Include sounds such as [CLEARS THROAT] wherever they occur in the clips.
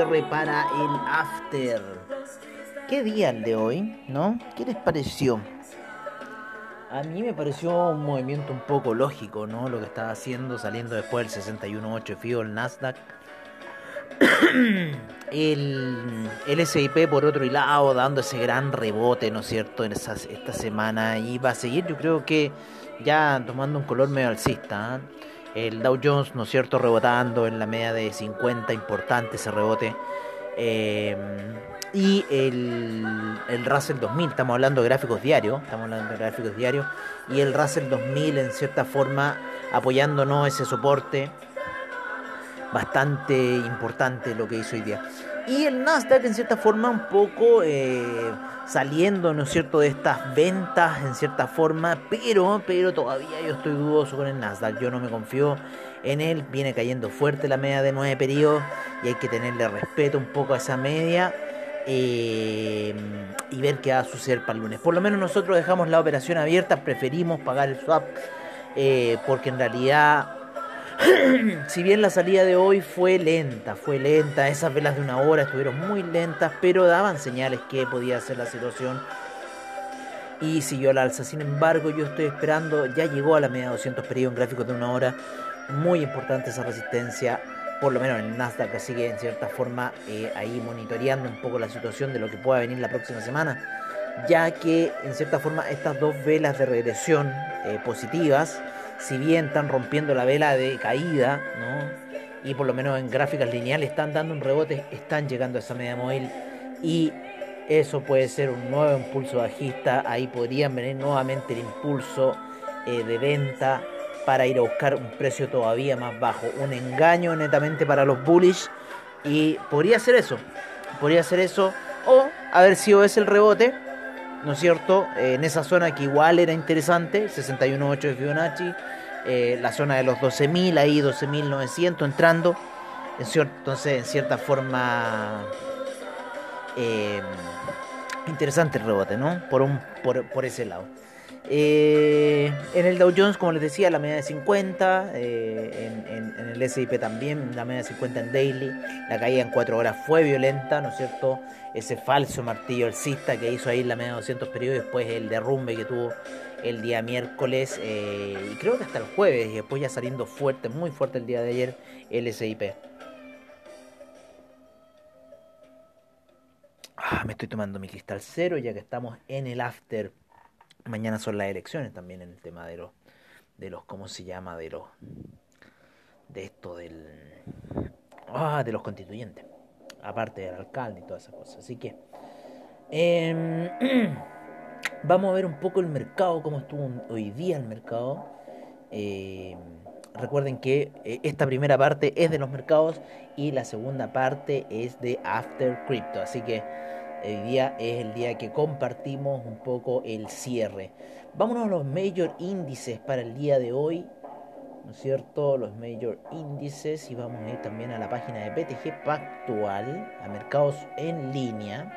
cierre para el After. ¿Qué día el de hoy? ¿No? ¿Qué les pareció? A mí me pareció un movimiento un poco lógico, ¿no? Lo que estaba haciendo saliendo después del 61.8 FIO el Nasdaq. [CLEARS THROAT] el, el SIP por otro lado dando ese gran rebote, ¿no es cierto? En esa, esta semana y va a seguir yo creo que ya tomando un color medio alcista. ¿eh? El Dow Jones, ¿no es cierto? Rebotando en la media de 50, importante ese rebote. Eh, y el, el Russell 2000, estamos hablando de gráficos diarios, estamos hablando de gráficos diarios, y el Russell 2000 en cierta forma apoyándonos ese soporte bastante importante lo que hizo hoy día. Y el Nasdaq en cierta forma un poco eh, saliendo, ¿no es cierto?, de estas ventas en cierta forma, pero, pero todavía yo estoy dudoso con el Nasdaq, yo no me confío en él, viene cayendo fuerte la media de 9 periodos y hay que tenerle respeto un poco a esa media. Eh, y ver qué va a suceder para el lunes. Por lo menos nosotros dejamos la operación abierta, preferimos pagar el swap eh, porque en realidad [CLEARS THROAT] si bien la salida de hoy fue lenta, fue lenta, esas velas de una hora estuvieron muy lentas, pero daban señales que podía ser la situación. Y siguió la alza. Sin embargo, yo estoy esperando, ya llegó a la media 200 periodos en gráficos de una hora, muy importante esa resistencia, por lo menos en el Nasdaq, que en cierta forma eh, ahí monitoreando un poco la situación de lo que pueda venir la próxima semana, ya que en cierta forma estas dos velas de regresión eh, positivas, si bien están rompiendo la vela de caída, ¿no? y por lo menos en gráficas lineales están dando un rebote, están llegando a esa media móvil. Y eso puede ser un nuevo impulso bajista, ahí podrían venir nuevamente el impulso eh, de venta para ir a buscar un precio todavía más bajo, un engaño netamente para los bullish. Y podría ser eso, podría ser eso. O haber sido ese el rebote, ¿no es cierto? Eh, en esa zona que igual era interesante, 61.8 de Fibonacci, eh, la zona de los 12.000, ahí 12.900 entrando, en entonces en cierta forma eh, interesante el rebote, ¿no? Por, un, por, por ese lado. Eh, en el Dow Jones, como les decía, la media de 50, eh, en, el S&P también, la media de 50 en daily, la caída en 4 horas fue violenta, ¿no es cierto? Ese falso martillo alcista que hizo ahí la media de 200 periodos, después el derrumbe que tuvo el día miércoles, eh, y creo que hasta el jueves, y después ya saliendo fuerte, muy fuerte el día de ayer, el S&P. Ah, me estoy tomando mi cristal cero ya que estamos en el after mañana son las elecciones también en el tema de los de los cómo se llama de los de esto del ah, de los constituyentes. Aparte del alcalde y todas esas cosas. Así que eh, [CLEARS THROAT] vamos a ver un poco el mercado cómo estuvo hoy día el mercado. Eh, recuerden que esta primera parte es de los mercados y la segunda parte es de after crypto. Así que Hoy día es el día que compartimos un poco el cierre. Vámonos a los major índices para el día de hoy. ¿No es cierto? Los major índices. Y vamos a ir también a la página de BTG Pactual, a mercados en línea.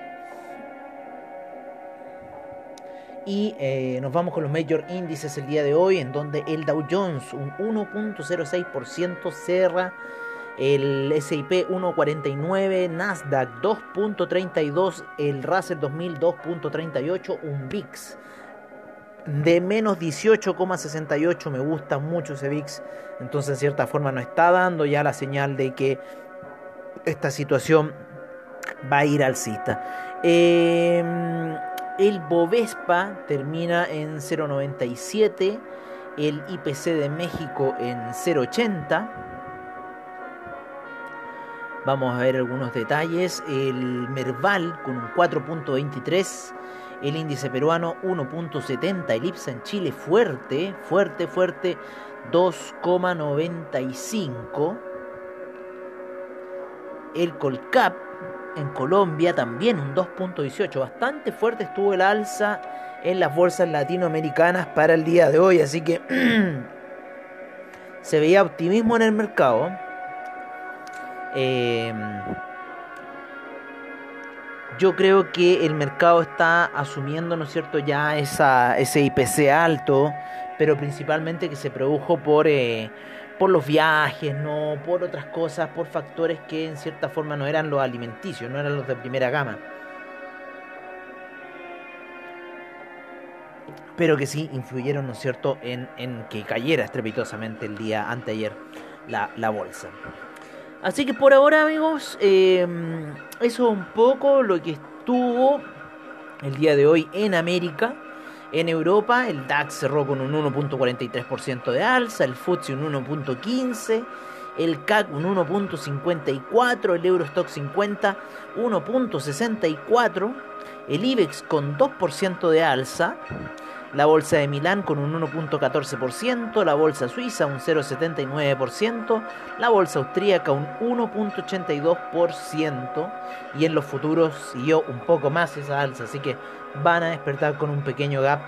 Y eh, nos vamos con los major índices el día de hoy, en donde el Dow Jones, un 1.06% cerra el SIP 1.49, Nasdaq 2.32, el Russell 2000 2.38, un VIX de menos 18,68, me gusta mucho ese VIX, entonces en cierta forma nos está dando ya la señal de que esta situación va a ir alcista. Eh, el Bovespa termina en 0.97, el IPC de México en 0.80. Vamos a ver algunos detalles. El Merval con un 4.23. El índice peruano 1.70. El IPSA en Chile fuerte, fuerte, fuerte 2,95. El Colcap en Colombia también un 2.18. Bastante fuerte estuvo el alza en las bolsas latinoamericanas para el día de hoy. Así que [CLEARS THROAT] se veía optimismo en el mercado. Eh, yo creo que el mercado está asumiendo, ¿no es cierto?, ya esa, ese IPC alto, pero principalmente que se produjo por, eh, por los viajes, no por otras cosas, por factores que en cierta forma no eran los alimenticios, no eran los de primera gama. Pero que sí influyeron, ¿no es cierto?, en, en que cayera estrepitosamente el día anteayer la, la bolsa. Así que por ahora, amigos, eh, eso es un poco lo que estuvo el día de hoy en América. En Europa, el DAX cerró con un 1.43% de alza, el FTSE un 1.15%, el CAC un 1.54%, el Eurostock 50 1.64%, el IBEX con 2% de alza, la bolsa de Milán con un 1.14%, la bolsa suiza un 0.79%, la bolsa austríaca un 1.82% y en los futuros siguió un poco más esa alza, así que van a despertar con un pequeño gap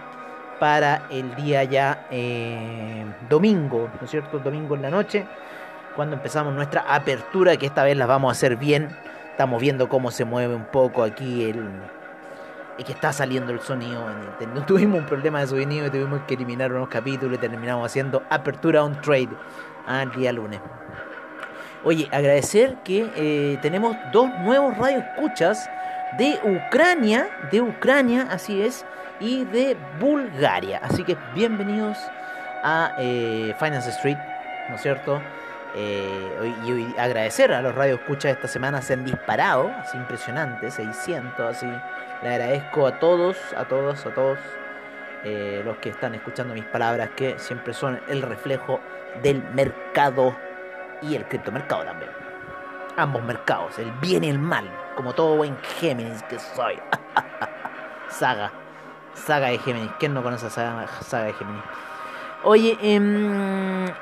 para el día ya eh, domingo, ¿no es cierto? Domingo en la noche, cuando empezamos nuestra apertura, que esta vez la vamos a hacer bien. Estamos viendo cómo se mueve un poco aquí el, y que está saliendo el sonido. No [LAUGHS] tuvimos un problema de sonido y tuvimos que eliminar unos capítulos y terminamos haciendo apertura on trade al día lunes. Oye, agradecer que eh, tenemos dos nuevos radioescuchas de Ucrania, de Ucrania, así es, y de Bulgaria. Así que bienvenidos a eh, Finance Street, ¿no es cierto? Eh, y, agradecer a los radioescuchas esta semana, se han disparado, así impresionante, 600, así le agradezco a todos, a todos, a todos eh, los que están escuchando mis palabras, que siempre son el reflejo del mercado y el criptomercado también. Ambos mercados, el bien y el mal, como todo buen Géminis que soy. [LAUGHS] saga, saga de Géminis. ¿Quién no conoce a saga, de Géminis? Oye, eh,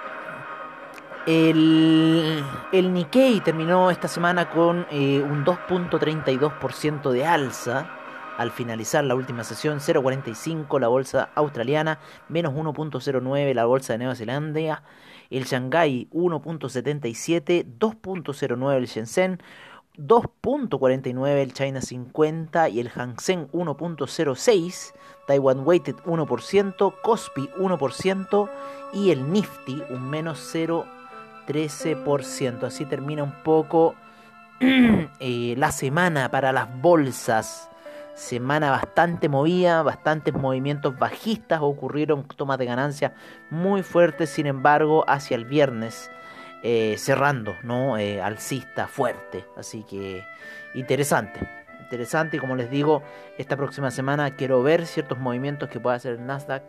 el, el, Nikkei terminó esta semana con eh, un 2.32% de alza al finalizar la última sesión, 0.45 la bolsa australiana, menos 1.09 la bolsa de Nueva Zelanda, el Shanghai 1.77, 2.09 el Shenzhen, 2.49 el China 50 y el Hang Seng 1.06, Taiwan Weighted 1%, Kospi 1% y el Nifty un menos 0.13%. Así termina un poco [CLEARS THROAT] eh, la semana para las bolsas semana bastante movida, bastantes movimientos bajistas ocurrieron, tomas de ganancias muy fuertes, sin embargo, hacia el viernes eh, cerrando, ¿no? Eh, alcista fuerte, así que interesante, interesante y como les digo, esta próxima semana quiero ver ciertos movimientos que pueda hacer el Nasdaq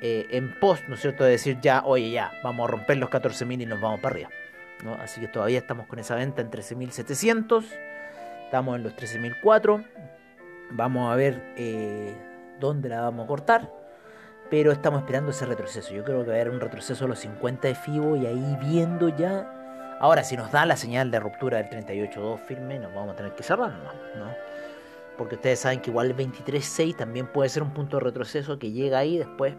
eh, en post, ¿no es cierto? De decir ya, oye, ya, vamos a romper los 14.000 y nos vamos para arriba. ¿no? Así que todavía estamos con esa venta en 13.700, estamos en los 13.004 Vamos a ver eh, dónde la vamos a cortar. Pero estamos esperando ese retroceso. Yo creo que va a haber un retroceso a los 50 de FIBO y ahí viendo ya. Ahora, si nos da la señal de ruptura del 38.2 firme, nos vamos a tener que cerrar, ¿no? Porque ustedes saben que igual el 23.6 también puede ser un punto de retroceso que llega ahí, después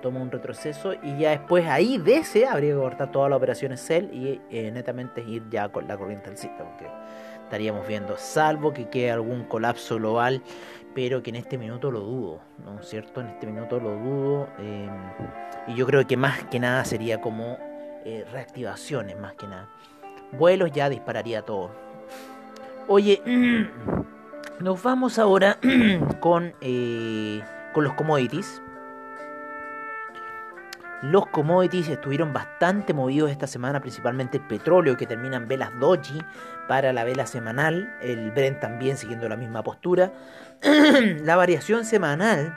toma un retroceso y ya después ahí de ese habría que cortar todas las operaciones sell y eh, netamente ir ya con la corriente alcista. Porque estaríamos viendo, salvo que quede algún colapso global, pero que en este minuto lo dudo, ¿no es cierto? En este minuto lo dudo, em, y yo creo que más que nada sería como eh, reactivaciones, más que nada. Vuelos ya dispararía todo. Oye, [CLEARS THROAT] nos vamos ahora [CLEARS THROAT] con, eh, con los commodities. Los commodities estuvieron bastante movidos esta semana, principalmente el petróleo que termina en velas doji para la vela semanal, el Brent también siguiendo la misma postura. [CLEARS THROAT] la variación semanal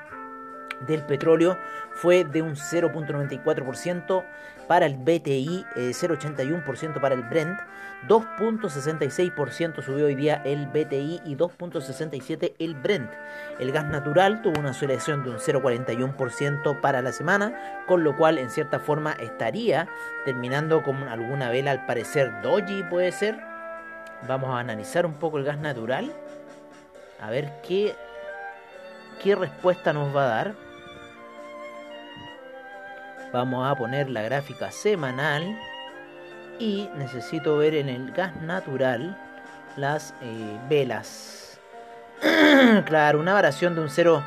del petróleo fue de un 0.94% para el BTI, 0.81% eh, para el Brent, 2.66% subió hoy día el BTI y 2.67% el Brent. El gas natural tuvo una oscilación de un 0.41% para la semana, con lo cual en cierta forma estaría terminando con alguna vela al parecer doji puede ser. Vamos a analizar un poco el gas natural, a ver qué, qué respuesta nos va a dar. Vamos a poner la gráfica semanal y necesito ver en el gas natural las eh, velas. [CLEARS THROAT] claro, una variación de un 0.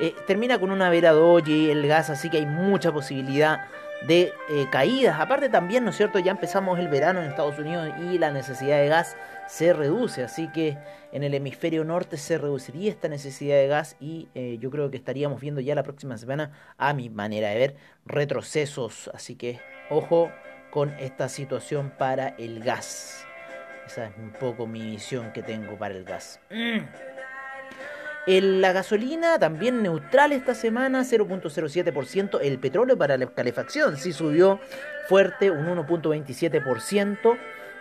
Eh, termina con una vela doji el gas, así que hay mucha posibilidad de eh, caídas. Aparte también, ¿no es cierto? Ya empezamos el verano en Estados Unidos y la necesidad de gas se reduce, así que en el hemisferio norte se reduciría esta necesidad de gas y eh, yo creo que estaríamos viendo ya la próxima semana, a mi manera de ver, retrocesos. Así que ojo con esta situación para el gas. Esa es un poco mi visión que tengo para el gas. Mm la gasolina también neutral esta semana, 0.07%. El petróleo para la calefacción sí subió fuerte, un 1.27%.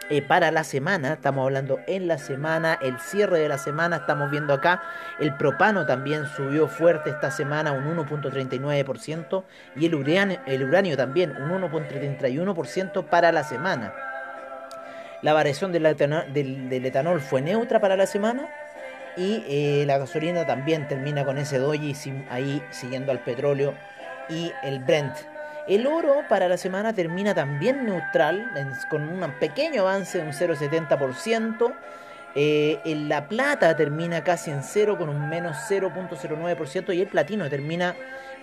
Eh, para la semana, estamos hablando en la semana, el cierre de la semana, estamos viendo acá, el propano también subió fuerte esta semana, un 1.39%, y el uranio, el uranio también, un 1.31% para la semana. La variación del etanol fue neutra para la semana, y eh, la gasolina también termina con ese doji ahí siguiendo al petróleo y el Brent. El oro para la semana termina también neutral, con un pequeño avance de un 0,70%. Eh, la plata termina casi en cero con un menos 0.09% y el platino termina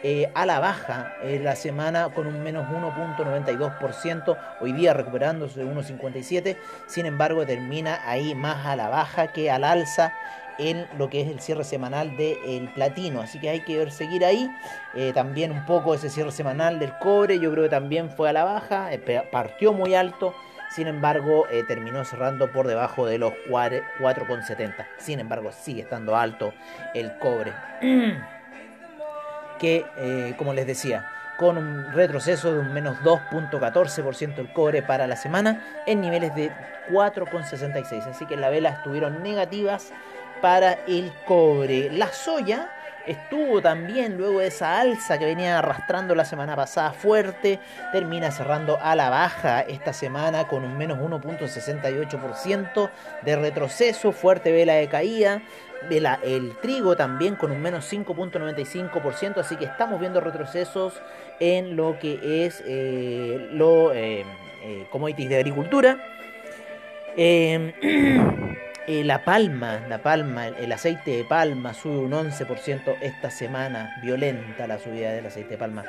eh, a la baja en la semana con un menos 1.92%, hoy día recuperándose de 1.57, sin embargo termina ahí más a la baja que al alza en lo que es el cierre semanal del platino. Así que hay que ver, seguir ahí. Eh, también un poco ese cierre semanal del cobre, yo creo que también fue a la baja, eh, partió muy alto. Sin embargo, eh, terminó cerrando por debajo de los 4,70. Sin embargo, sigue estando alto el cobre. [CLEARS THROAT] que, como les decía, con un retroceso de un menos 2.14% el cobre para la semana en niveles de 4,66. Así que las velas estuvieron negativas para el cobre. La soya estuvo también luego de esa alza que venía arrastrando la semana pasada fuerte, termina cerrando a la baja esta semana con un menos 1.68% de retroceso, fuerte vela de caída. el trigo también con un menos 5.95%, así que estamos viendo retrocesos en lo que es eh, lo eh, eh, commodities de agricultura. [CLEARS THROAT] [CLEARS THROAT] Eh, la palma, la palma, el, aceite de palma sube un 11% esta semana, violenta la subida del aceite de palma.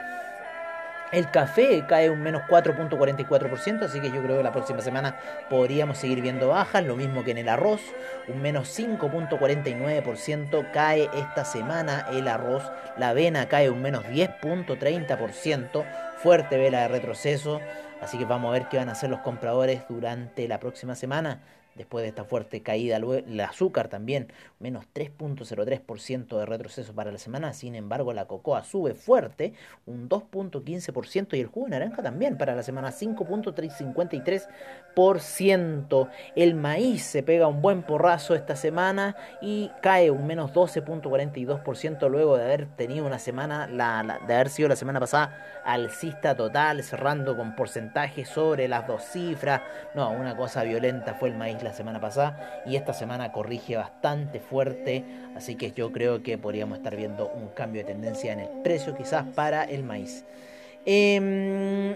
El café cae un menos 4.44%, así que yo creo que la próxima semana podríamos seguir viendo bajas, lo mismo que en el arroz, un menos 5.49% cae esta semana el arroz, la avena cae un menos 10.30%, fuerte vela de retroceso, así que vamos a ver qué van a hacer los compradores durante la próxima semana después de esta fuerte caída. El azúcar también, menos 3.03% de retroceso para la semana. Sin embargo, la cocoa sube fuerte, un 2.15%. Y el jugo de naranja también para la semana, 5.53%. El maíz se pega un buen porrazo esta semana y cae un menos 12.42% luego de haber tenido una semana, de haber sido la semana pasada alcista total, cerrando con porcentajes sobre las dos cifras. No, una cosa violenta fue el maíz la semana pasada y esta semana corrige bastante fuerte, así que yo creo que podríamos estar viendo un cambio de tendencia en el precio quizás para el maíz. Em,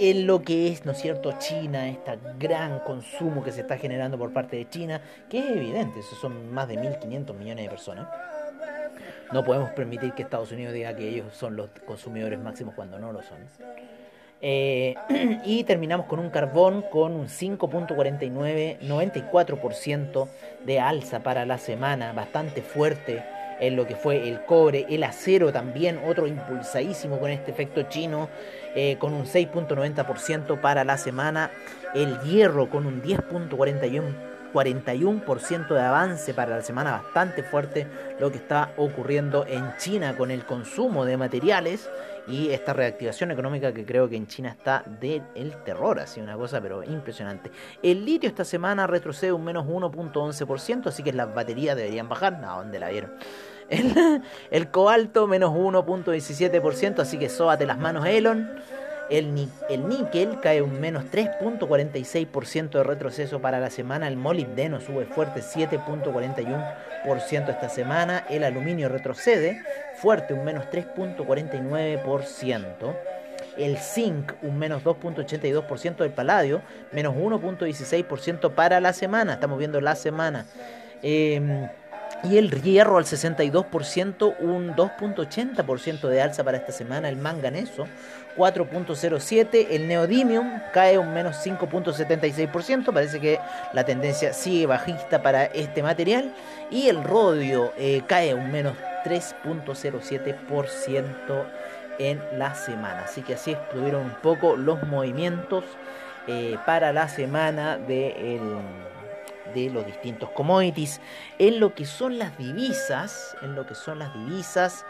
en lo que es, ¿no es cierto?, China, este gran consumo que se está generando por parte de China, que es evidente, esos son más de 1.500 millones de personas. No podemos permitir que Estados Unidos diga que ellos son los consumidores máximos cuando no lo son. Eh, [CLEARS THROAT] y terminamos con un carbón con un 5.49, 94% de alza para la semana, bastante fuerte en lo que fue el cobre, el acero también, otro impulsadísimo con este efecto chino, eh, con un 6.90% para la semana, el hierro con un 10.41%. 41% de avance para la semana, bastante fuerte lo que está ocurriendo en China con el consumo de materiales y esta reactivación económica que creo que en China está del el terror, así una cosa pero impresionante. El litio esta semana retrocede un menos 1.11%, así que las baterías deberían bajar, no, ¿dónde la vieron? [LAUGHS] El, el cobalto menos 1.17%, así que sóbate las manos Elon. El, níquel cae un menos 3.46% de retroceso para la semana. El molibdeno sube fuerte 7.41% esta semana. El aluminio retrocede fuerte un menos 3.49%. El zinc un menos 2.82% del paladio, menos 1.16% para la semana. Estamos viendo la semana. Em, Y el hierro al 62%, un 2.80% de alza para esta semana. El manganeso 4.07. El neodymium cae un menos 5.76%. Parece que la tendencia sigue bajista para este material. Y el rodio eh, cae un menos 3.07% en la semana. Así que así estuvieron un poco los movimientos eh, para la semana de, el, de los distintos commodities. En lo que son las divisas, en lo que son las divisas,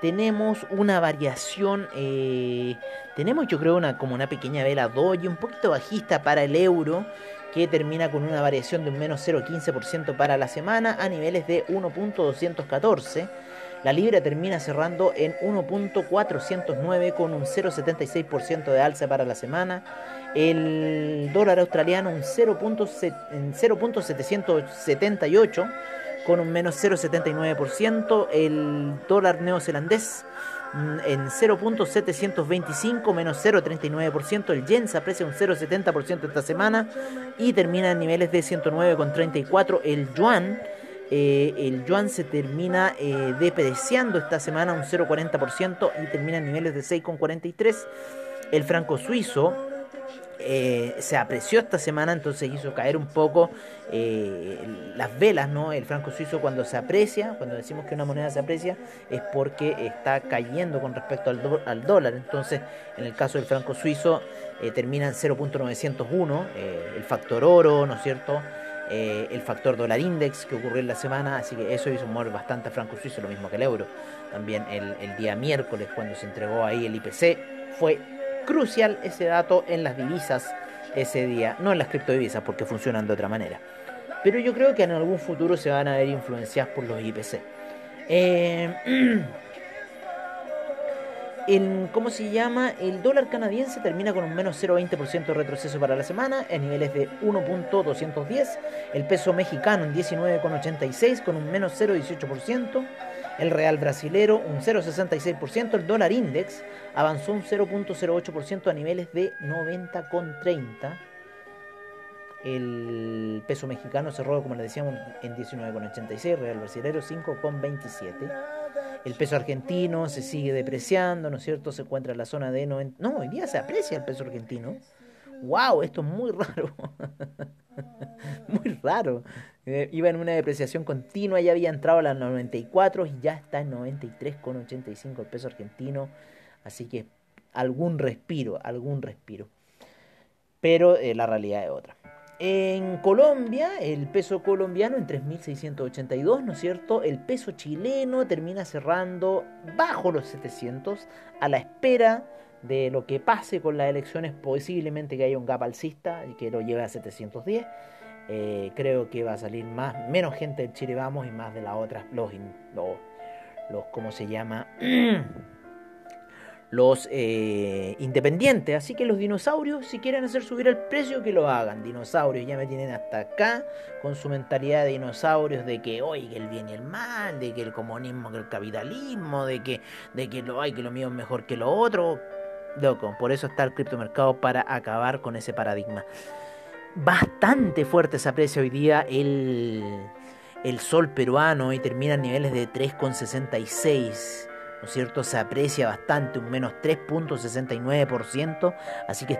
tenemos una variación, eh, tenemos yo creo una, como una pequeña vela doji, un poquito bajista para el euro, que termina con una variación de un menos 0,15% para la semana a niveles de 1.214. La libra termina cerrando en 1.409 con un 0.76% de alza para la semana. El dólar australiano un 0.778 con un menos 0.79%. El dólar neozelandés mm, en 0.725 menos 0.39%. El yen se aprecia un 0.70% esta semana y termina en niveles de 109,34. El yuan eh, el yuan se termina eh, depreciando esta semana un 0,40% y termina en niveles de 6,43. El franco suizo eh, se apreció esta semana, entonces hizo caer un poco las velas, ¿no? El franco suizo cuando se aprecia, cuando decimos que una moneda se aprecia, es porque está cayendo con respecto al, al dólar. Entonces, en el caso del franco suizo, termina en 0.901, el factor oro, ¿no es cierto? Eh, el factor dólar index que ocurrió en la semana, así que eso hizo mover bastante a franco suizo, lo mismo que el euro. También el, día miércoles, cuando se entregó ahí el IPC, fue crucial ese dato en las divisas ese día, no en las criptodivisas porque funcionan de otra manera. Pero yo creo que en algún futuro se van a ver influenciadas por los IPC. Eh, [CLEARS THROAT] El, ¿Cómo se llama? El dólar canadiense termina con un menos 0,20% de retroceso para la semana, en niveles de 1.210. El peso mexicano en 19,86 con un menos 0,18%. El real brasilero un 0,66%. El dólar index avanzó un 0,08% a niveles de 90,30. El peso mexicano cerró, como les decíamos, en 19,86. Real brasilero 5,27. El peso argentino se sigue depreciando, ¿no es cierto? Se encuentra en la zona de 90... No, hoy día se aprecia el peso argentino. ¡Wow! Esto es muy [LAUGHS] raro. [LAUGHS] muy raro. Eh, iba en una depreciación continua, ya había entrado a las 94 y ya está en 93,85 el peso argentino. Así que algún respiro, algún respiro. Pero eh, la realidad es otra. En Colombia, el peso colombiano en 3.682, ¿no es cierto? El peso chileno termina cerrando bajo los 700 a la espera de lo que pase con las elecciones, posiblemente que haya un gap alcista y que lo lleve a 710. Eh, creo que va a salir más, menos gente de Chile Vamos y más de las otras, los, los, los ¿cómo se llama? [CLEARS THROAT] los eh, independientes. Así que los dinosaurios, si quieren hacer subir el precio, que lo hagan. Dinosaurios ya me tienen hasta acá con su mentalidad de dinosaurios de que, hoy el bien y el mal, de que el comunismo, que el capitalismo, de que, de que lo hay, que lo mío es mejor que lo otro. Loco, por eso está el criptomercado para acabar con ese paradigma. Bastante fuerte se aprecia hoy día el, el sol peruano y termina en niveles de 3,66 cierto? Se aprecia bastante, un menos 3.69%, así que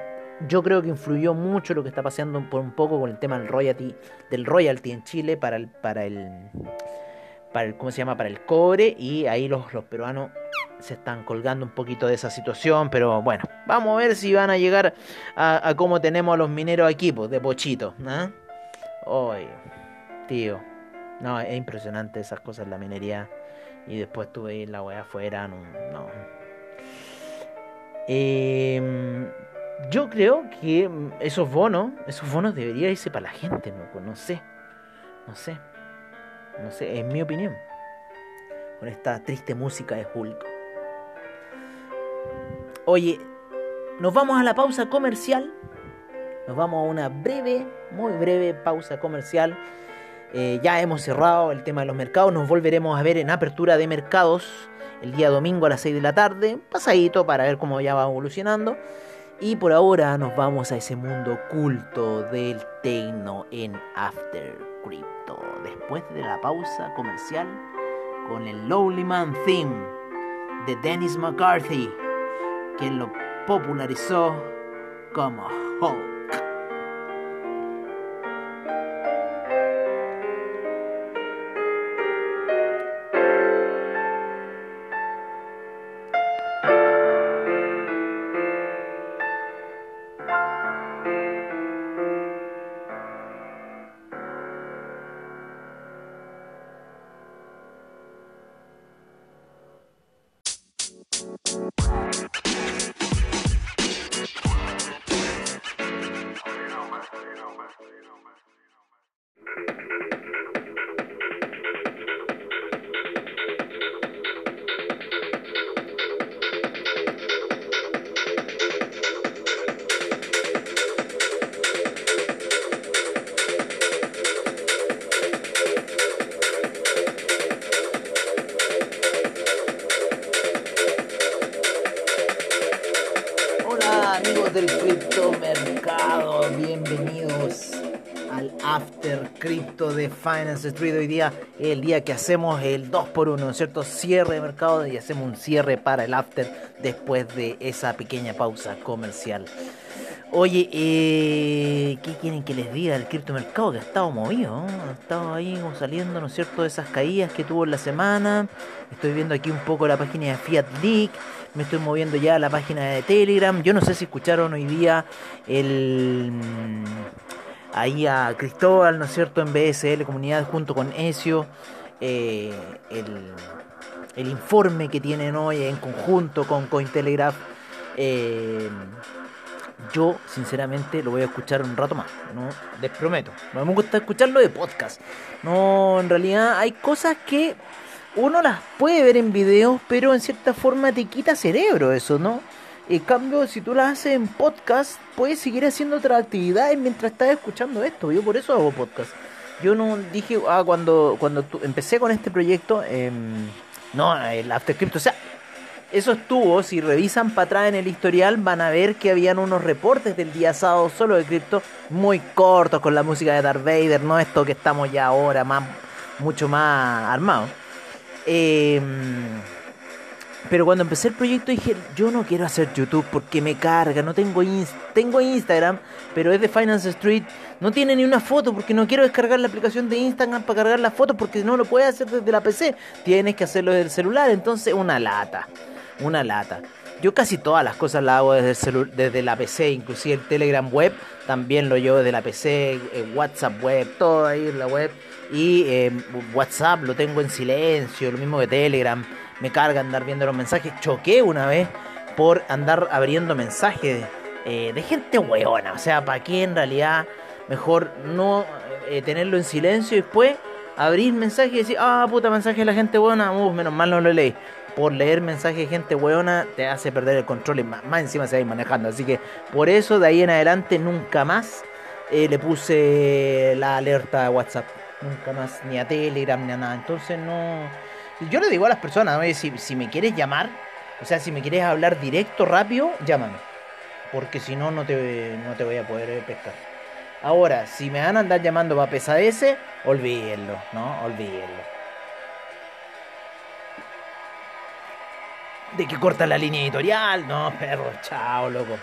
yo creo que influyó mucho lo que está pasando por un poco con el tema del royalty, del royalty en Chile para el, para el, para el, ¿cómo se llama? Para el cobre y ahí los, los peruanos se están colgando un poquito de esa situación, pero bueno, vamos a ver si van a llegar a, a cómo tenemos a los mineros aquí, pues, de pochito, ¿no? Hoy, tío, no, es impresionante esas cosas la minería. Y después tuve la weá afuera, no. no. Em, yo creo que esos bonos, esos bonos deberían irse para la gente, ¿no? no sé. No sé. No sé, en mi opinión. Con esta triste música de Hulk. Oye, nos vamos a la pausa comercial. Nos vamos a una breve, muy breve pausa comercial. Eh, ya hemos cerrado el tema de los mercados, nos volveremos a ver en apertura de mercados el día domingo a las 6 de la tarde, pasadito para ver cómo ya va evolucionando. Y por ahora nos vamos a ese mundo oculto del tecno en After Después de la pausa comercial con el Lowly Man Theme de Dennis McCarthy, quien lo popularizó como Hulk. Crypto de Finance Street. Hoy día el día que hacemos el 2x1, ¿cierto? Cierre de mercado y hacemos un cierre para el After después de esa pequeña pausa comercial. Oye, eh, ¿qué quieren que les diga del criptomercado? Que ha estado movido, ha estado ahí saliendo, ¿no es cierto?, de esas caídas que tuvo en la semana. Estoy viendo aquí un poco la página de Fiat League me estoy moviendo ya a la página de Telegram. Yo no sé si escucharon hoy día el ahí a Cristóbal, ¿no es cierto?, en BSL Comunidad junto con Ezio, eh, el, informe que tienen hoy en conjunto con Cointelegraph. Eh, yo, sinceramente, lo voy a escuchar un rato más, ¿no? Les prometo. No me gusta escucharlo de podcast. No, en realidad hay cosas que uno las puede ver en video, pero en cierta forma te quita cerebro eso, ¿no? En cambio, si tú las haces en podcast, puedes seguir haciendo otras actividades mientras estás escuchando esto. Yo por eso hago podcast. Yo no dije, ah, cuando, cuando empecé con este proyecto, em, no, el AfterCrypto, o sea, eso estuvo, si revisan para atrás en el historial, van a ver que habían unos reportes del día sábado solo de cripto muy cortos con la música de Darth Vader, no esto que estamos ya ahora más, mucho más armados. Em, pero cuando empecé el proyecto dije, yo no quiero hacer YouTube porque me carga, no tengo, Instagram, pero es de Finance Street, no tiene ni una foto porque no quiero descargar la aplicación de Instagram para cargar las fotos porque no lo puedes hacer desde la PC, tienes que hacerlo desde el celular, entonces una lata, una lata. Yo casi todas las cosas las hago desde, el desde la PC, inclusive el Telegram web también lo llevo desde la PC, WhatsApp web, todo ahí en la web y eh, WhatsApp lo tengo en silencio, lo mismo que Telegram. Me carga andar viendo los mensajes. Choqué una vez por andar abriendo mensajes eh, de gente hueona. O sea, ¿para qué en realidad mejor no eh, tenerlo en silencio y después abrir mensajes y decir, ah, puta, mensaje de la gente hueona, uh, menos mal no lo leí. Por leer mensajes de gente hueona te hace perder el control y más, encima se va manejando. Así que por eso de ahí en adelante nunca más le puse la alerta a WhatsApp nunca más, ni a Telegram, ni a nada. Entonces no... Yo le digo a las personas, oye, si, si me quieres llamar, o sea, si me quieres hablar directo, rápido, llámame. Porque si no, no te, no te voy a poder pescar. Ahora, si me van a andar llamando para pesadeces, olvídenlo, ¿no? Olvídenlo. De que corta la línea editorial, no, perro, chao, loco.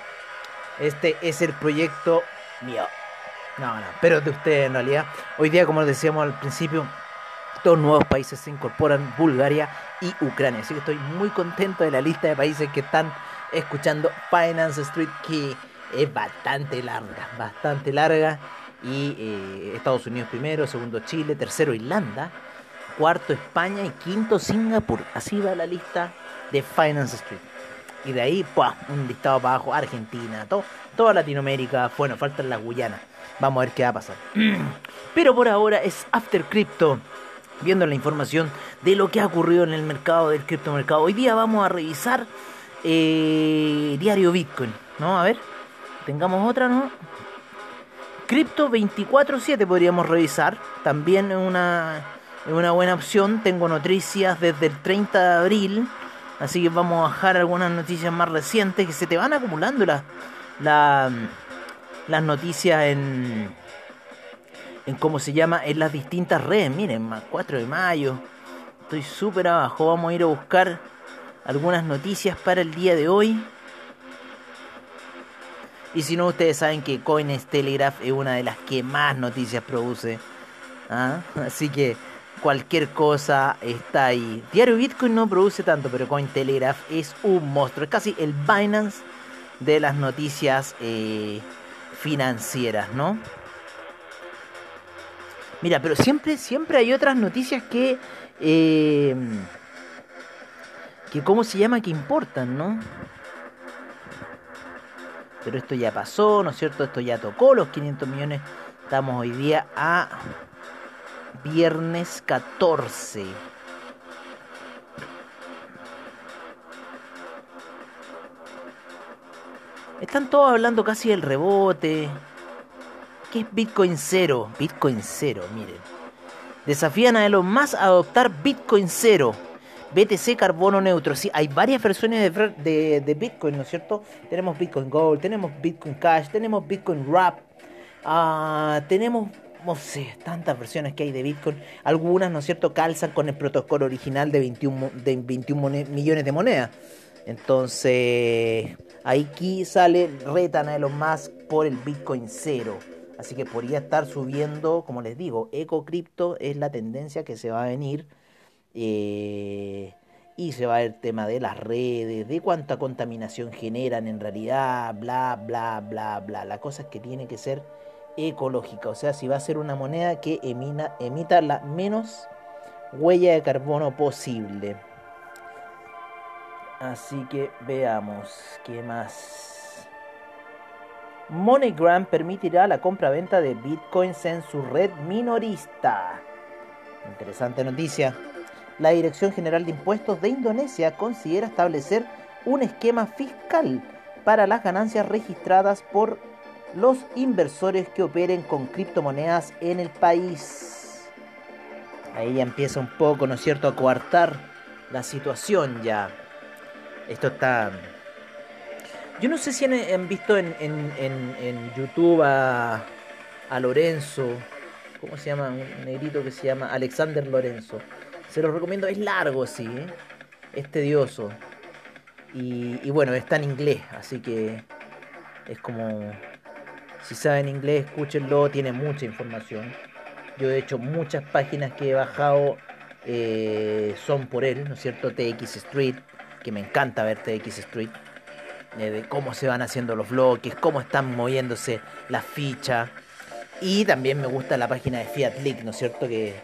Este es el proyecto mío. No, no, pero de ustedes en realidad. Hoy día, como decíamos al principio, dos nuevos países se incorporan, Bulgaria y Ucrania. Así que estoy muy contento de la lista de países que están escuchando Finance Street, que es bastante larga, bastante larga. Y eh, Estados Unidos primero, segundo Chile, tercero Irlanda, cuarto España y quinto Singapur. Así va la lista de Finance Street. Y de ahí, pues, un listado para abajo, Argentina, toda Latinoamérica, bueno, faltan las Guyanas. Vamos a ver qué va a pasar. [CLEARS THROAT] Pero por ahora es After Crypto. Viendo la información de lo que ha ocurrido en el mercado del criptomercado. Hoy día vamos a revisar eh, diario Bitcoin. ¿No? A ver. Tengamos otra, ¿no? Cripto 24-7 podríamos revisar. También una, una buena opción. Tengo noticias desde el 30 de abril. Así que vamos a bajar algunas noticias más recientes que se te van acumulando las la, las noticias en, en cómo se llama, en las distintas redes. Miren, más 4 de mayo. Estoy súper abajo. Vamos a ir a buscar algunas noticias para el día de hoy. Y si no, ustedes saben que Coins Telegraph es una de las que más noticias produce. ¿ah? [LAUGHS] Así que cualquier cosa está ahí. Diario Bitcoin no produce tanto, pero Cointelegraph es un monstruo. Es casi el Binance de las noticias eh, financieras, ¿no? Mira, pero siempre, siempre hay otras noticias que... Eh, que cómo se llama que importan, ¿no? Pero esto ya pasó, ¿no es cierto? Esto ya tocó los 500 millones. Estamos hoy día a viernes 14. Están todos hablando casi del rebote. ¿Qué es Bitcoin cero? Bitcoin cero, miren. Desafían a los más a adoptar Bitcoin cero. BTC carbono neutro. Sí, hay varias versiones de, Bitcoin, ¿no es cierto? Tenemos Bitcoin Gold, tenemos Bitcoin Cash, tenemos Bitcoin Wrap, ah, tenemos, no sé, tantas versiones que hay de Bitcoin. Algunas, ¿no es cierto?, calzan con el protocolo original de 21, de 21 millones de monedas. Entonces, aquí sale, retan a los más por el Bitcoin cero. Así que podría estar subiendo, como les digo, EcoCrypto es la tendencia que se va a venir eh, y se va el tema de las redes, de cuánta contaminación generan en realidad, bla, bla, bla, bla. La cosa es que tiene que ser ecológica, o sea, si va a ser una moneda que emita la menos huella de carbono posible. Así que veamos qué más. MoneyGram permitirá la compra-venta de bitcoins en su red minorista. Interesante noticia la Dirección General de Impuestos de Indonesia considera establecer un esquema fiscal para las ganancias registradas por los inversores que operen con criptomonedas en el país. Ahí ya empieza un poco, ¿no es cierto?, a coartar la situación ya. Esto está... Yo no sé si han, visto en, YouTube a, a Lorenzo, ¿cómo se llama? Un negrito que se llama Alexander Lorenzo se los recomiendo, es largo, sí, ¿eh? es tedioso. Y, bueno, está en inglés, así que es como... Si saben inglés, escúchenlo, tiene mucha información. Yo de hecho muchas páginas que he bajado eh, son por él, ¿no es cierto? TX Street, que me encanta ver TX Street. Eh, de cómo se van haciendo los bloques, cómo están moviéndose las fichas. Y también me gusta la página de Fiat League, ¿no es cierto? Que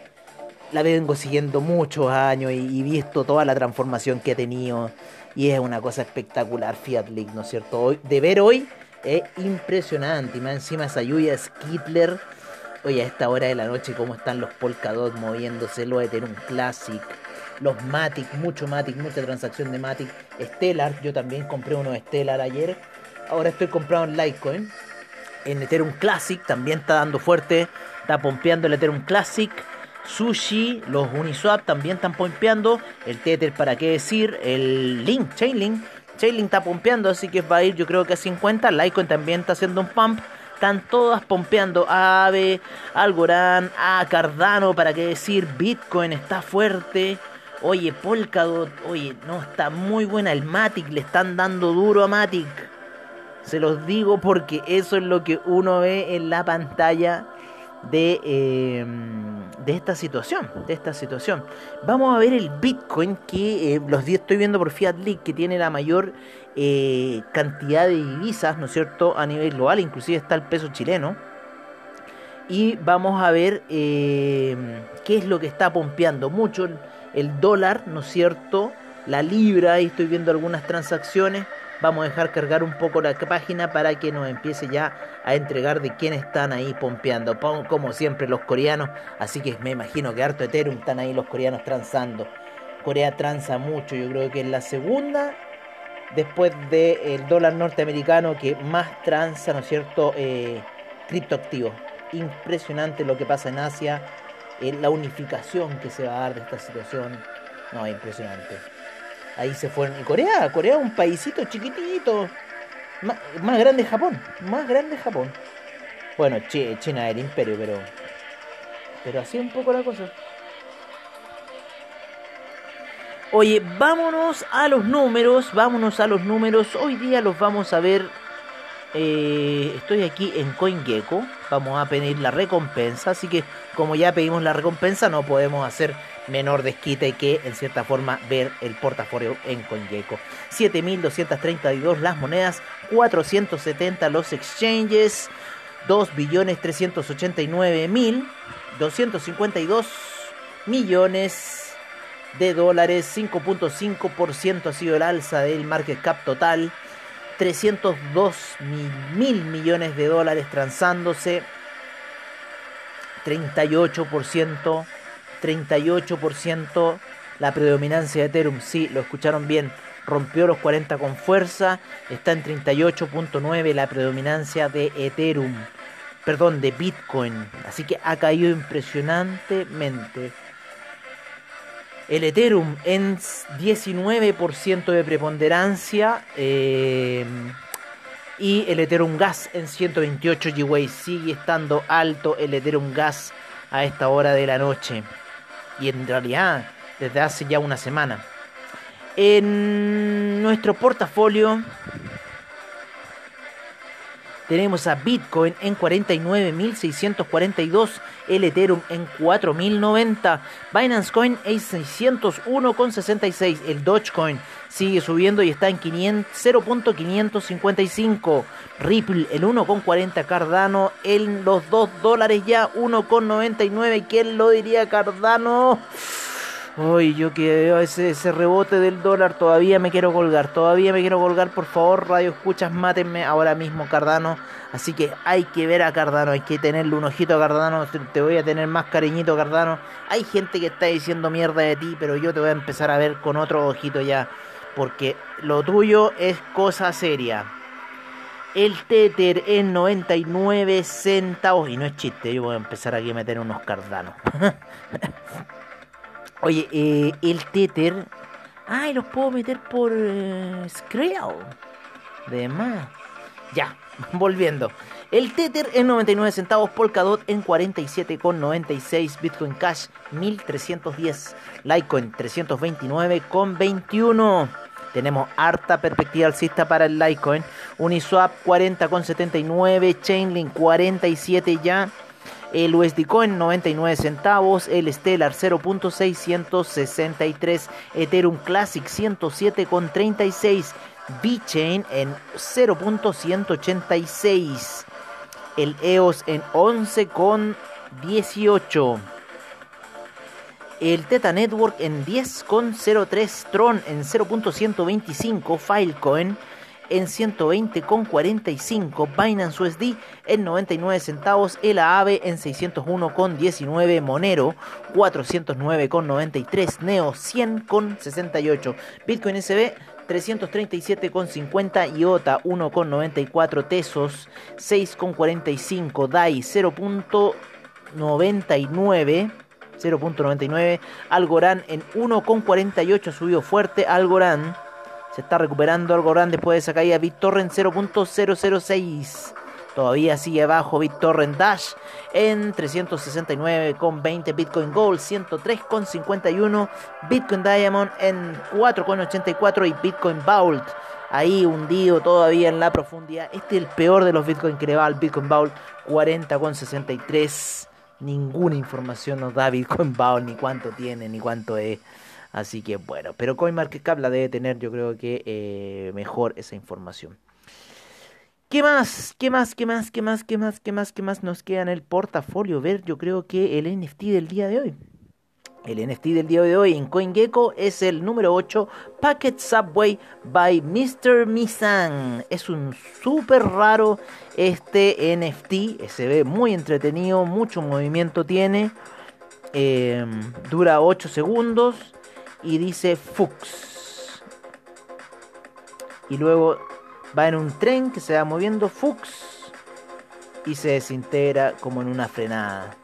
la vengo siguiendo muchos años y, visto toda la transformación que ha tenido. Y es una cosa espectacular Fiat League, ¿no es cierto? De ver hoy es impresionante. Y más encima esa lluvia Skittler. Oye, a esta hora de la noche, cómo están los Polkadot moviéndose, lo de tener un Classic. Los Matic, mucho Matic, mucha transacción de Matic. Stellar, yo también compré uno de Stellar ayer. Ahora estoy comprando en Litecoin. En Ethereum Classic también está dando fuerte. Está pompeando el Ethereum Classic. Sushi, los Uniswap también están pompeando. El Tether, para qué decir. El Link, Chainlink. Chainlink está pompeando, así que va a ir yo creo que a 50. Litecoin también está haciendo un pump. Están todas pompeando. Ave, Algorand, a Cardano, para qué decir. Bitcoin está fuerte. Oye, Polkadot, oye, no, está muy buena. El Matic, le están dando duro a Matic. Se los digo porque eso es lo que uno ve en la pantalla de, em, de esta situación, de esta situación. Vamos a ver el Bitcoin que eh, los días estoy viendo por Fiat League que tiene la mayor eh, cantidad de divisas, ¿no es cierto?, a nivel global, inclusive está el peso chileno. Y vamos a ver em, qué es lo que está pompeando mucho el dólar, ¿no es cierto? La libra, ahí estoy viendo algunas transacciones Vamos a dejar cargar un poco la página para que nos empiece ya a entregar de quiénes están ahí pompeando. Como siempre los coreanos. Así que me imagino que harto Ethereum están ahí los coreanos transando. Corea transa mucho. Yo creo que es la segunda después del dólar norteamericano que más transa, ¿no es cierto? Eh, criptoactivos. Impresionante lo que pasa en Asia. La unificación que se va a dar de esta situación. No, impresionante. Ahí se fueron. Y Corea, Corea es un paísito chiquitito. Más, grande Japón. Más grande Japón. Bueno, China era imperio, pero Pero así un poco la cosa. Oye, vámonos a los números, vámonos a los números. Hoy día los vamos a ver. Eh, estoy aquí en CoinGecko. Vamos a pedir la recompensa. Así que, como ya pedimos la recompensa, no podemos hacer menor desquite que, en cierta forma, ver el portafolio en CoinGecko. 7.232 las monedas, 470 los exchanges, 2.389.252 millones de dólares, 5.5% ha sido el alza del market cap total, 302 mil millones de dólares transándose, 38%, 38% la predominancia de Ethereum, sí, lo escucharon bien, rompió los 40 con fuerza, está en 38.9 la predominancia de Ethereum, perdón, de Bitcoin, así que ha caído impresionantemente. El Ethereum en 19% de preponderancia. Eh, y el Ethereum Gas en 128 GWay. Sigue estando alto el Ethereum Gas a esta hora de la noche. Y en realidad desde hace ya una semana. En nuestro portafolio tenemos a Bitcoin en 49.642, el Ethereum en 4.090, Binance Coin en 601,66, el Dogecoin sigue subiendo y está en 0.555, Ripple el 1,40 Cardano en los 2 dólares ya 1,99, ¿quién lo diría Cardano? Uy, yo que veo ese, rebote del dólar, todavía me quiero colgar, todavía me quiero colgar, por favor, radio escuchas, mátenme ahora mismo Cardano. Así que hay que ver a Cardano, hay que tenerle un ojito a Cardano, te voy a tener más cariñito Cardano. Hay gente que está diciendo mierda de ti, pero yo te voy a empezar a ver con otro ojito ya, porque lo tuyo es cosa seria. El Tether en 99 centavos, y no es chiste, yo voy a empezar aquí a meter unos Cardano. [LAUGHS] Oye, eh, el Tether. Ay, los puedo meter por eh, De más. Ya, [LAUGHS] volviendo. El Tether en 99 centavos, Polkadot en 47,96, Bitcoin Cash 1310, Litecoin 329,21. Tenemos harta perspectiva alcista para el Litecoin. Uniswap 40,79, Chainlink 47 ya el USD Coin 99 centavos, el Stellar 0.663, Ethereum Classic 107.36, VeChain en 0.186, el EOS en 11.18. El Teta Network en 10.03, Tron en 0.125, Filecoin en 120,45, Binance USD en 99 centavos, el AAVE en 601,19, Monero 409,93, Neo 100,68, Bitcoin SB 337,50, IOTA 1,94, Tesos 6,45, DAI 0.99. 0.99, Algorand en 1,48 subió fuerte, Algorand se está recuperando Algorand después de esa caída. BitTorrent 0.006. Todavía sigue abajo BitTorrent Dash en 369,20 Bitcoin Gold, 103,51 Bitcoin Diamond en 4,84 y Bitcoin Vault ahí hundido todavía en la profundidad. Este es el peor de los Bitcoin que le va al Bitcoin Vault, 40,63. Ninguna información nos da Bitcoin Vault, ni cuánto tiene, ni cuánto es. Así que bueno, pero CoinMarketCap la debe tener yo creo que eh, mejor esa información. ¿Qué más? ¿Qué más? ¿Qué más? ¿Qué más? ¿Qué más? ¿Qué más? ¿Qué más nos queda en el portafolio? Ver, yo creo que el NFT del día de hoy. El NFT del día de hoy en CoinGecko es el número 8, Packet Subway by Mr. Misan. Es un súper raro este NFT, se ve muy entretenido, mucho movimiento tiene. Em, dura 8 segundos y dice Fuchs. Y luego va en un tren que se va moviendo Fuchs y se desintegra como en una frenada.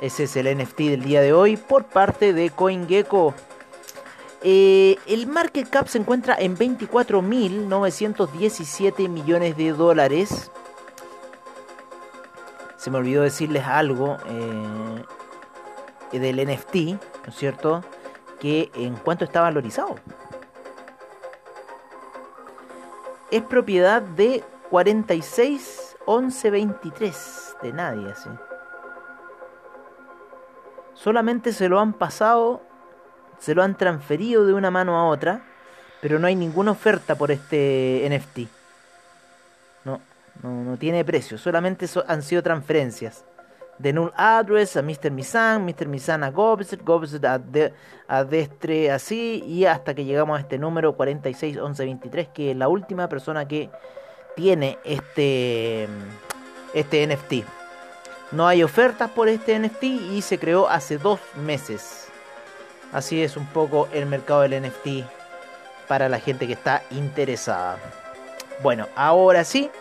Ese es el NFT del día de hoy por parte de CoinGecko. Eh, el market cap se encuentra en 24.917 millones de dólares. Se me olvidó decirles algo. Eh, del NFT, ¿no es cierto? Que en cuanto está valorizado. Es propiedad de 46 11 23 de nadie así. Solamente se lo han pasado, se lo han transferido de una mano a otra, pero no hay ninguna oferta por este NFT. No, no tiene precio, solamente han sido transferencias. De null address a Mr. Misan, Mr. Misan a Gobset, Gobset a, a Destre así, y hasta que llegamos a este número 461123, que es la última persona que tiene este, este NFT. No hay ofertas por este NFT y se creó hace dos meses. Así es un poco el mercado del NFT para la gente que está interesada. Bueno, ahora sí.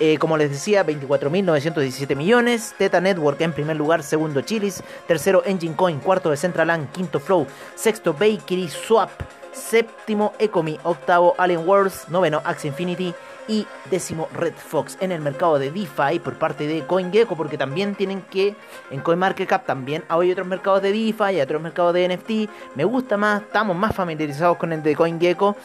Eh, como les decía, 24.917 millones. Teta Network en primer lugar, segundo Chilis, tercero Engine Coin, cuarto de Centraland, quinto Flow, sexto Bakery Swap, séptimo Ecomi, octavo Alien Worlds, noveno Axie Infinity y décimo Red Fox en el mercado de DeFi por parte de CoinGecko porque también tienen que en CoinMarketCap también hay otros mercados de DeFi y otros mercados de NFT me gusta más estamos más familiarizados con el de CoinGecko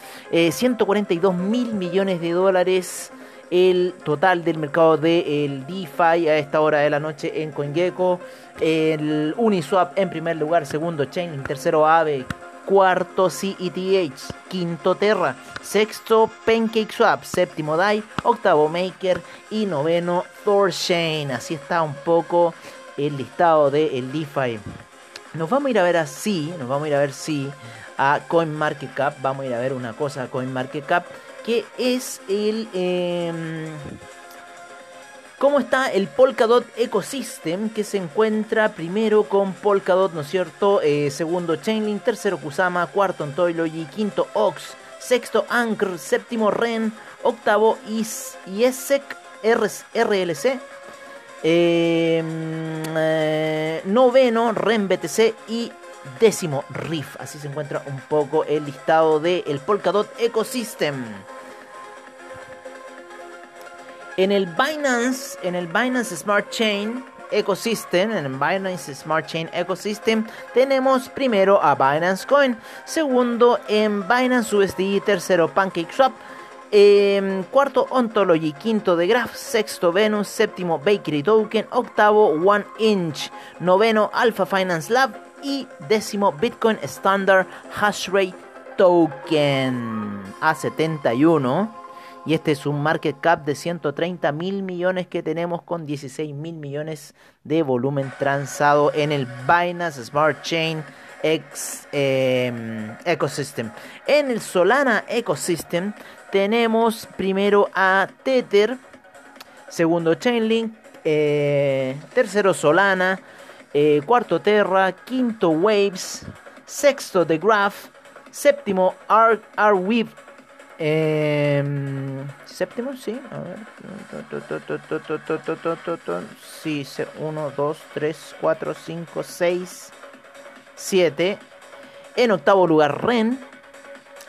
142 eh, mil millones de dólares el total del mercado de el DeFi a esta hora de la noche en CoinGecko el Uniswap en primer lugar segundo Chain tercero Aave cuarto CETH, quinto Terra, sexto PancakeSwap, séptimo DAI, octavo Maker y noveno Thorchain. Así está un poco el listado de el DeFi. Nos vamos a ir a ver así, nos vamos a ir a ver si a CoinMarketCap, vamos a ir a ver una cosa a CoinMarketCap que es el em, cómo está el Polkadot Ecosystem que se encuentra primero con Polkadot, ¿no es cierto? Eh, segundo Chainlink, tercero Kusama, cuarto Ontology, quinto Ox, sexto Anchor, séptimo Ren, octavo Is, IESEC RLC, em, eh, noveno Ren BTC y décimo Riff. Así se encuentra un poco el listado del el Polkadot Ecosystem. En el Binance, en el Binance Smart Chain Ecosystem, en el Binance Smart Chain Ecosystem, tenemos primero a Binance Coin, segundo en Binance USD, tercero PancakeSwap, eh, cuarto Ontology, quinto The Graph, sexto Venus, séptimo Bakery Token, octavo One Inch, noveno Alpha Finance Lab y décimo Bitcoin Standard Hashrate Token A71 y este es un market cap de 130 mil millones que tenemos con 16 mil millones de volumen transado en el Binance Smart Chain em, Ecosystem. En el Solana Ecosystem tenemos primero a Tether, segundo Chainlink, eh, tercero Solana, eh, cuarto Terra, quinto Waves, sexto The Graph, séptimo Arweave eh, séptimo, sí. A ver. Sí, 1, 2, 3, 4, 5, 6, 7. En octavo lugar Ren.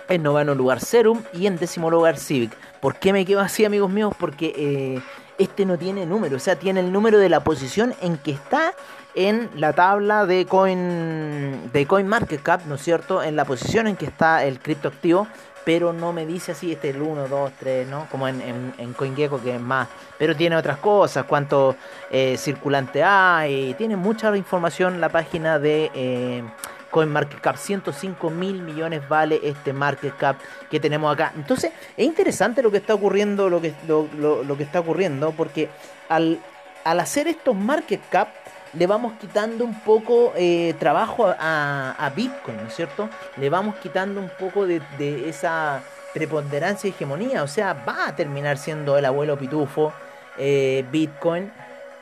En noveno lugar Serum. Y en décimo lugar Civic. ¿Por qué me quedo así, amigos míos? Porque eh, este no tiene número. O sea, tiene el número de la posición en que está en la tabla de Coin de Coin Market Cap, ¿no es cierto? En la posición en que está el criptoactivo, pero no me dice así, este es el 1, 2, 3, ¿no? Como en, en, CoinGecko que es más, pero tiene otras cosas, cuánto eh, circulante hay, tiene mucha información la página de eh, CoinMarketCap, 105 mil millones vale este market cap que tenemos acá. Entonces, es interesante lo que está ocurriendo, lo que, lo, lo, que está ocurriendo, porque al, al hacer estos market cap, le vamos quitando un poco eh, trabajo a, Bitcoin, ¿no es cierto? Le vamos quitando un poco de, esa preponderancia y hegemonía, o sea, va a terminar siendo el abuelo pitufo eh, Bitcoin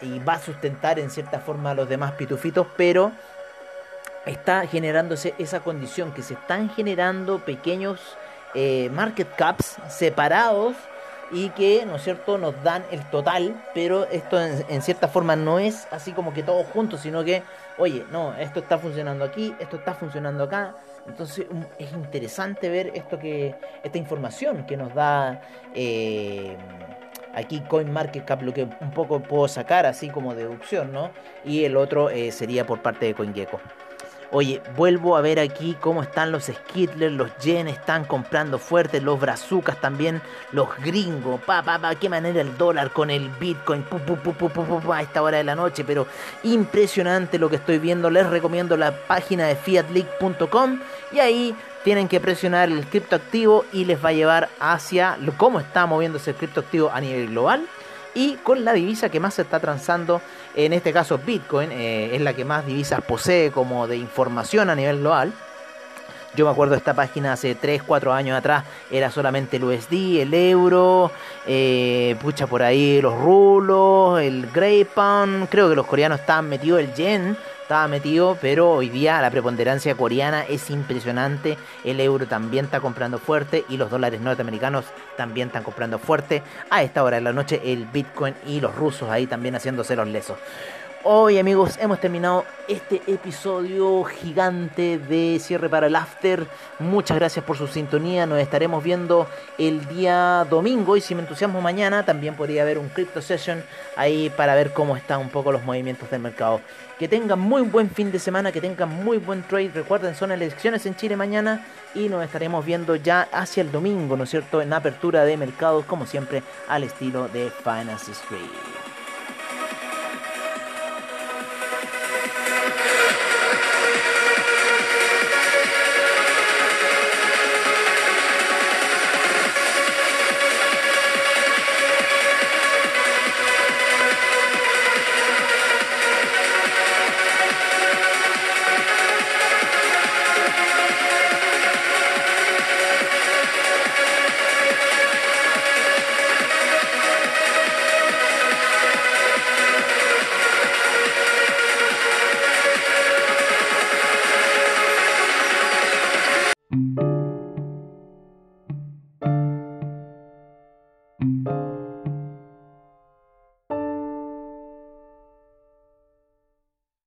y va a sustentar en cierta forma a los demás pitufitos, pero está generándose esa condición que se están generando pequeños eh, market caps separados y que, ¿no es cierto?, nos dan el total, pero esto en, cierta forma no es así como que todos juntos, sino que, oye, no, esto está funcionando aquí, esto está funcionando acá. Entonces es interesante ver esto que, esta información que nos da eh, aquí CoinMarketCap lo que un poco puedo sacar así como deducción, ¿no? Y el otro eh, sería por parte de CoinGecko. Oye, vuelvo a ver aquí cómo están los Skittlers, los Yen están comprando fuerte, los Brazucas también, los gringos, pa, pa, pa, qué manera el dólar con el Bitcoin, pu, pu, pu, a esta hora de la noche, pero impresionante lo que estoy viendo, les recomiendo la página de fiatleak.com y ahí tienen que presionar el criptoactivo y les va a llevar hacia cómo está moviéndose el criptoactivo a nivel global y con la divisa que más se está transando, en este caso Bitcoin, eh, es la que más divisas posee como de información a nivel global. Yo me acuerdo esta página hace 3, 4 años atrás, era solamente el USD, el euro, eh, pucha por ahí los rulos, el Grey Pound, creo que los coreanos estaban metidos el yen, estaba metido, pero hoy día la preponderancia coreana es impresionante. El euro también está comprando fuerte y los dólares norteamericanos también están comprando fuerte. A esta hora de la noche el Bitcoin y los rusos ahí también haciéndose los lesos. Hoy amigos hemos terminado este episodio gigante de cierre para el after. Muchas gracias por su sintonía. Nos estaremos viendo el día domingo y si me entusiasmo mañana también podría haber un crypto session ahí para ver cómo están un poco los movimientos del mercado. Que tengan muy buen fin de semana, que tengan muy buen trade. Recuerden, son elecciones en Chile mañana y nos estaremos viendo ya hacia el domingo, ¿no es cierto? En apertura de mercados como siempre al estilo de Finance Street.